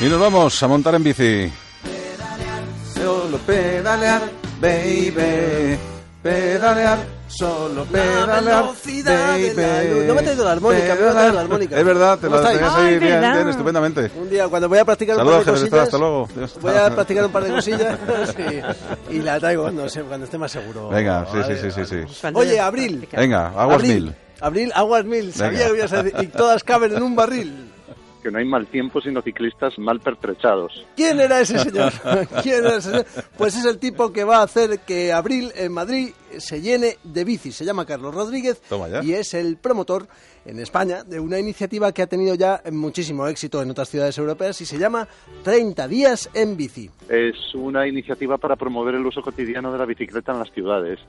Y nos vamos a montar en bici. Solo pedalear, baby. Pedalear, solo pedalear, baby. No me ha traído la armónica, me traer la armónica. Es verdad, te ¿Cómo la tenías ahí bien, estupendamente. Un día, cuando voy a practicar un Saludos, par de Jesús, cosillas, hasta luego. voy a practicar un par de cosillas y, y la traigo cuando, se- cuando esté más seguro. Venga, sí, Vale, sí, sí, sí, vale. sí. Oye, Abril. Venga, aguas Abril, mil. Abril, aguas mil. Sabía Venga. que ibas a decir, y todas caben en un barril. Que no hay mal tiempo sino ciclistas mal pertrechados. ¿Quién era ese señor? ¿Quién era ese señor? Pues es el tipo que va a hacer que Abril en Madrid se llene de bici. Se llama Carlos Rodríguez y es el promotor en España de una iniciativa que ha tenido ya muchísimo éxito en otras ciudades europeas y se llama 30 días en bici. Es una iniciativa para promover el uso cotidiano de la bicicleta en las ciudades.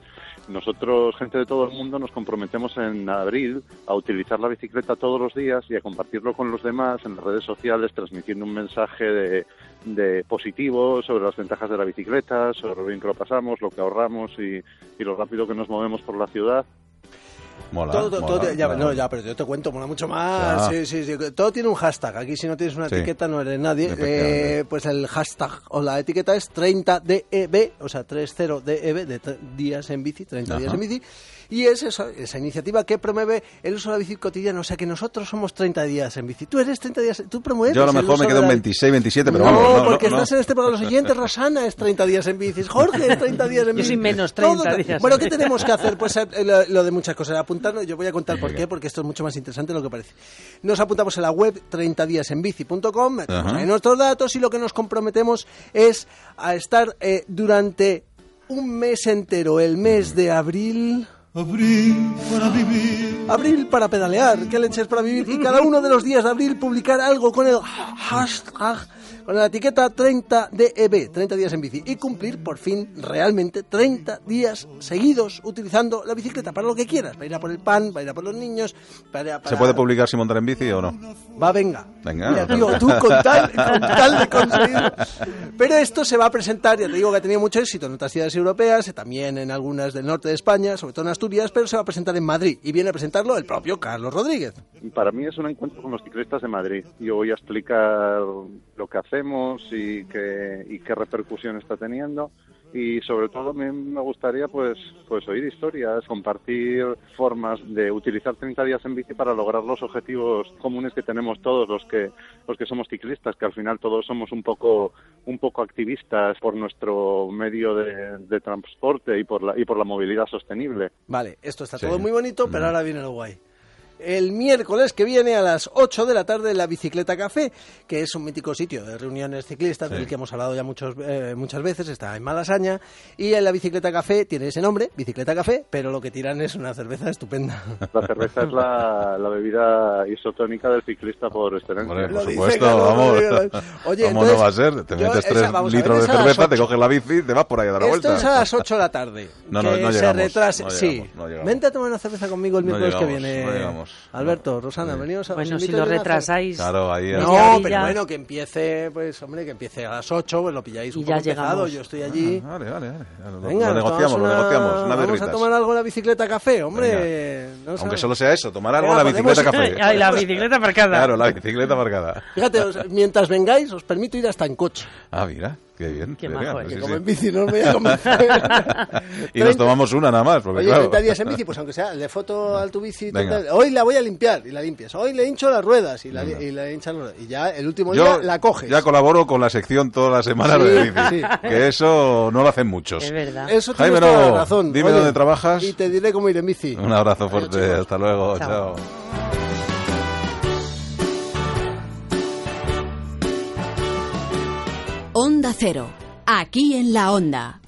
Nosotros, gente de todo el mundo, nos comprometemos en abril a utilizar la bicicleta todos los días y a compartirlo con los demás en las redes sociales, transmitiendo un mensaje de, de positivo sobre las ventajas de la bicicleta, sobre lo bien que lo pasamos, lo que ahorramos y, y lo rápido que nos movemos por la ciudad. Mola, todo, todo- mola, todo- ya, mola. no, ya, pero yo te cuento, mola mucho más. Sí, sí, sí. Todo tiene un hashtag. Aquí si no tienes una Sí. etiqueta no eres nadie. Eh, pues el hashtag o la etiqueta es 30DEB, o sea, 30DEB, de tre- días en bici, 30 días Ajá. en bici. Y es esa, esa iniciativa que promueve el uso de la bici cotidiana. O sea, que nosotros somos 30 días en bici. Tú eres 30 días, tú promueves Yo a lo mejor me quedo en la- 26, 27, pero no, vamos. No, porque no, estás no. en este programa. Los siguientes, Rosana es 30 días en bici, Jorge es 30 días en Yo bici. soy menos 30 Todo- días Bueno, en ¿qué tenemos que hacer? Pues eh, lo, lo de muchas cosas. Apuntarnos, yo voy a contar por qué, porque esto es mucho más interesante de lo que parece. Nos apuntamos en la web 30díasenbici.com, metemos Ajá. ahí nuestros datos y lo que nos comprometemos es a estar eh, durante un mes entero, el mes de abril. Abril para pedalear, qué leches para vivir. Y cada uno de los días de abril publicar algo con el hashtag, con la etiqueta 30DEB, 30 días en bici. Y cumplir por fin realmente 30 días seguidos utilizando la bicicleta para lo que quieras. Para ir a por el pan, para ir a por los niños, para... para- ¿Se puede publicar sin montar en bici o no? Va, venga. Venga. Mira, tío, tú con tal, con tal de conseguir. Pero esto se va a presentar, ya te digo que ha tenido mucho éxito en otras ciudades europeas, también en algunas del norte de España, sobre todo en Asturias, pero se va a presentar en Madrid. Y viene a presentarlo el propio Carlos Rodríguez. Para mí es un encuentro con los ciclistas de Madrid. Yo voy a explicar lo que hacemos y qué, y qué repercusión está teniendo. Y sobre todo me, me gustaría pues, pues oír historias, compartir formas de utilizar 30 días en bici para lograr los objetivos comunes que tenemos todos los que, los que somos ciclistas, que al final todos somos un poco, un poco activistas por nuestro medio de, de transporte y por, la, y por la movilidad sostenible. Vale, esto está Sí. todo muy bonito, pero Mm. ahora viene lo guay. El miércoles que viene a las 8 de la tarde la Bicicleta Café, que es un mítico sitio de reuniones ciclistas del que hemos hablado ya muchos, eh, muchas veces, está en Malasaña, y en la Bicicleta Café tiene ese nombre, Bicicleta Café, pero lo que tiran es una cerveza estupenda. La cerveza es la, la bebida isotónica del ciclista por excelencia. Lo por supuesto, Carlos vamos. Oye, ¿Cómo entonces, no va a ser? Te metes esa- 3 vamos a ver, litros de es a las cerveza, te ocho. coges la bici y te vas por ahí a dar la Esto vuelta. es a las 8 de la tarde. No, no, que no se llegamos, retrase. no sí. llegamos, no llegamos. Vente a tomar una cerveza conmigo el No miércoles que viene. Llegamos. Alberto, Rosana, venimos a Bueno, si lo una retrasáis. Claro, ahí. No, pero bueno, que empiece, pues, hombre, que empiece a las 8, pues lo pilláis un Y ya poco empezado, llegamos. yo estoy allí. Ah, Vale, vale, vale. Lo, Venga, lo negociamos, tomamos lo negociamos. Una Vamos a tomar algo en la bicicleta café, hombre. No Aunque sabes. solo sea eso, tomar algo en la bicicleta café. Ay, la bicicleta marcada. Claro, la bicicleta marcada. Fíjate, mientras vengáis, os permito ir hasta en coche. Ah, mira, qué bien. Qué Venga, majo, sí, Que como sí. en bici no me voy a convencer. Y nos tomamos una nada más, porque Oye, claro. 30 días en bici, pues aunque sea, le foto a tu bici. Venga. 30 Hoy la voy a limpiar y la limpias. Hoy le hincho las ruedas y la, y la hinchan las ruedas. Y ya el último día Yo la coges. ya colaboro con la sección toda la semana Sí, de bici, sí. que eso no lo hacen muchos. Es verdad. Eso Jaime tienes toda Novo, la razón. dime Oye, dónde trabajas. Y te diré cómo ir en bici. Un abrazo fuerte, hasta luego, Chao. chao. Onda Cero, aquí en la Onda.